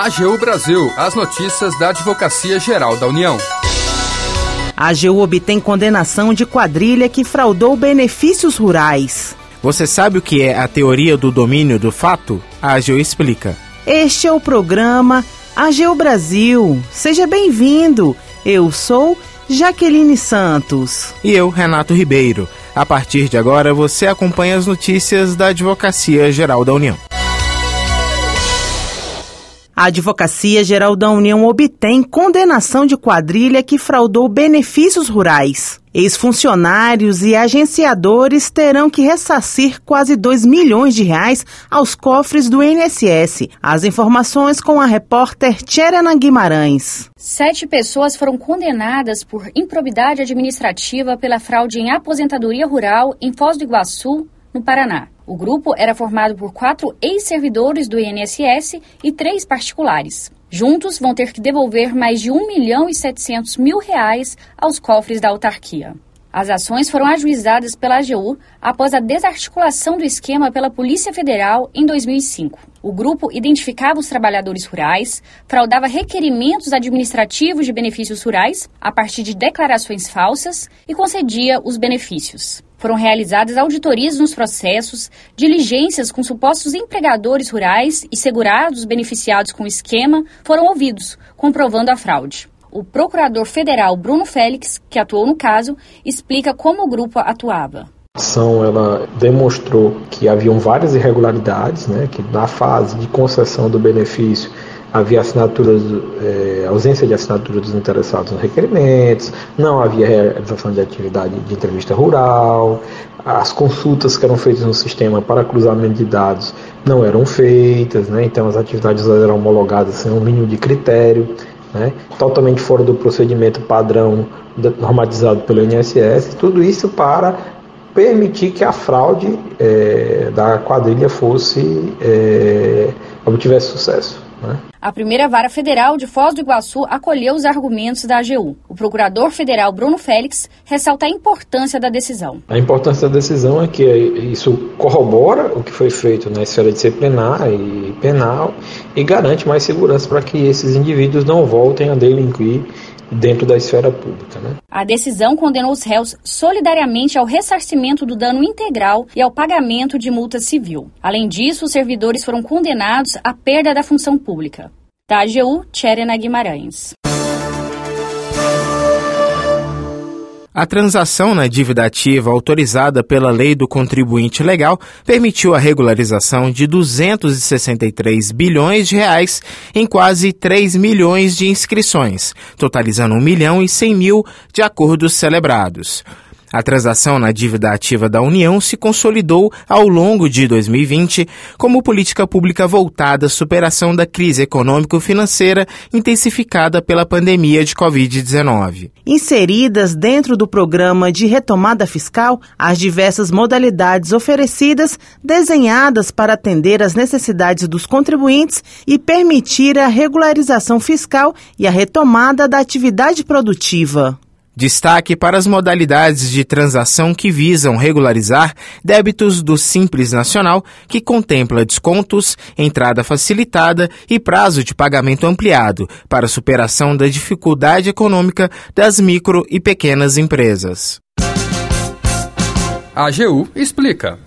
AGU Brasil, as notícias da Advocacia Geral da União. A AGU obtém condenação de quadrilha que fraudou benefícios rurais. Você sabe o que é a teoria do domínio do fato? A AGU explica. Este é o programa AGU Brasil. Seja bem-vindo. Eu sou Jaqueline Santos. E eu, Renato Ribeiro. A partir de agora, você acompanha as notícias da Advocacia Geral da União. A Advocacia Geral da União obtém condenação de quadrilha que fraudou benefícios rurais. Ex-funcionários e agenciadores terão que ressarcir quase 2 milhões de reais aos cofres do INSS. As informações com a repórter Tcherena Guimarães. Sete pessoas foram condenadas por improbidade administrativa pela fraude em aposentadoria rural em Foz do Iguaçu, no Paraná. O grupo era formado por quatro ex-servidores do INSS e três particulares. Juntos vão ter que devolver mais de 1 milhão e 700 mil reais aos cofres da autarquia. As ações foram ajuizadas pela AGU após a desarticulação do esquema pela Polícia Federal em 2005. O grupo identificava os trabalhadores rurais, fraudava requerimentos administrativos de benefícios rurais a partir de declarações falsas e concedia os benefícios. Foram realizadas auditorias nos processos, diligências com supostos empregadores rurais e segurados beneficiados com o esquema foram ouvidos, comprovando a fraude. O procurador federal Bruno Félix, que atuou no caso, explica como o grupo atuava. A ação ela demonstrou que haviam várias irregularidades, né, que na fase de concessão do benefício havia assinaturas, é, ausência de assinatura dos interessados nos requerimentos, não havia realização de atividade de entrevista rural, as consultas que eram feitas no sistema para cruzamento de dados não eram feitas, né? então as atividades eram homologadas sem um mínimo de critério, né? totalmente fora do procedimento padrão normatizado pelo INSS, tudo isso para permitir que a fraude é, da quadrilha fosse é, obtivesse sucesso. Né? A primeira vara federal de Foz do Iguaçu acolheu os argumentos da AGU. O procurador federal Bruno Félix ressalta a importância da decisão. A importância da decisão é que isso corrobora o que foi feito na esfera disciplinar e penal e garante mais segurança para que esses indivíduos não voltem a delinquir dentro da esfera pública. Né? A decisão condenou os réus solidariamente ao ressarcimento do dano integral e ao pagamento de multa civil. Além disso, os servidores foram condenados à perda da função pública. Da AGU, Tcherena Guimarães. A transação na dívida ativa autorizada pela Lei do Contribuinte Legal permitiu a regularização de 263 bilhões de reais em quase 3 milhões de inscrições, totalizando 1 milhão e 100 mil de acordos celebrados. A transação na dívida ativa da União se consolidou ao longo de 2020 como política pública voltada à superação da crise econômico-financeira intensificada pela pandemia de Covid-19. Inseridas dentro do programa de retomada fiscal, as diversas modalidades oferecidas, desenhadas para atender às necessidades dos contribuintes e permitir a regularização fiscal e a retomada da atividade produtiva. Destaque para as modalidades de transação que visam regularizar débitos do Simples Nacional, que contempla descontos, entrada facilitada e prazo de pagamento ampliado para superação da dificuldade econômica das micro e pequenas empresas. A AGU explica.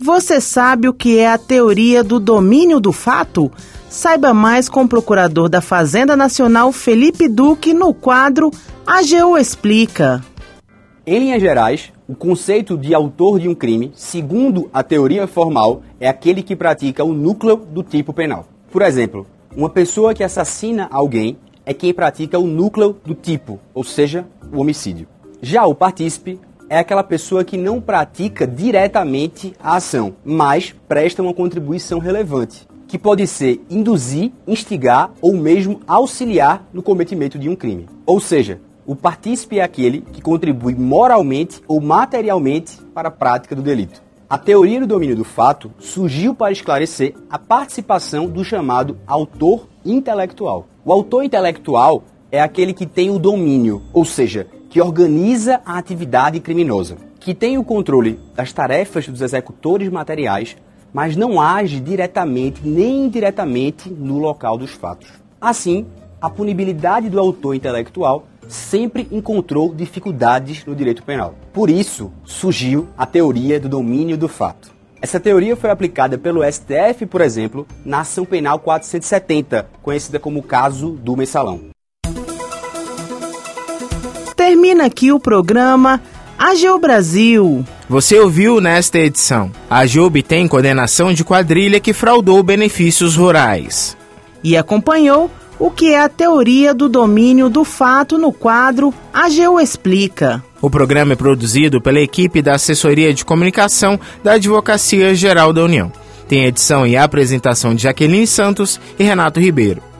Você sabe o que é a teoria do domínio do fato? Saiba mais com o procurador da Fazenda Nacional, Felipe Duque, no quadro AGU Explica. Em linhas gerais, o conceito de autor de um crime, segundo a teoria formal, é aquele que pratica o núcleo do tipo penal. Por exemplo, uma pessoa que assassina alguém é quem pratica o núcleo do tipo, ou seja, o homicídio. Já o partícipe é aquela pessoa que não pratica diretamente a ação, mas presta uma contribuição relevante que pode ser induzir, instigar ou mesmo auxiliar no cometimento de um crime. Ou seja, o partícipe é aquele que contribui moralmente ou materialmente para a prática do delito. A teoria do domínio do fato surgiu para esclarecer a participação do chamado autor intelectual. O autor intelectual é aquele que tem o domínio, ou seja, que organiza a atividade criminosa, que tem o controle das tarefas dos executores materiais, mas não age diretamente nem indiretamente no local dos fatos. Assim, a punibilidade do autor intelectual sempre encontrou dificuldades no direito penal. Por isso, surgiu a teoria do domínio do fato. Essa teoria foi aplicada pelo STF, por exemplo, na ação penal 470, conhecida como caso do mensalão. Termina aqui o programa AGU Brasil. Você ouviu nesta edição. A AGU tem condenação de quadrilha que fraudou benefícios rurais. E acompanhou o que é a teoria do domínio do fato no quadro AGU Explica. O programa é produzido pela equipe da Assessoria de Comunicação da Advocacia Geral da União. Tem edição e apresentação de Jaqueline Santos e Renato Ribeiro.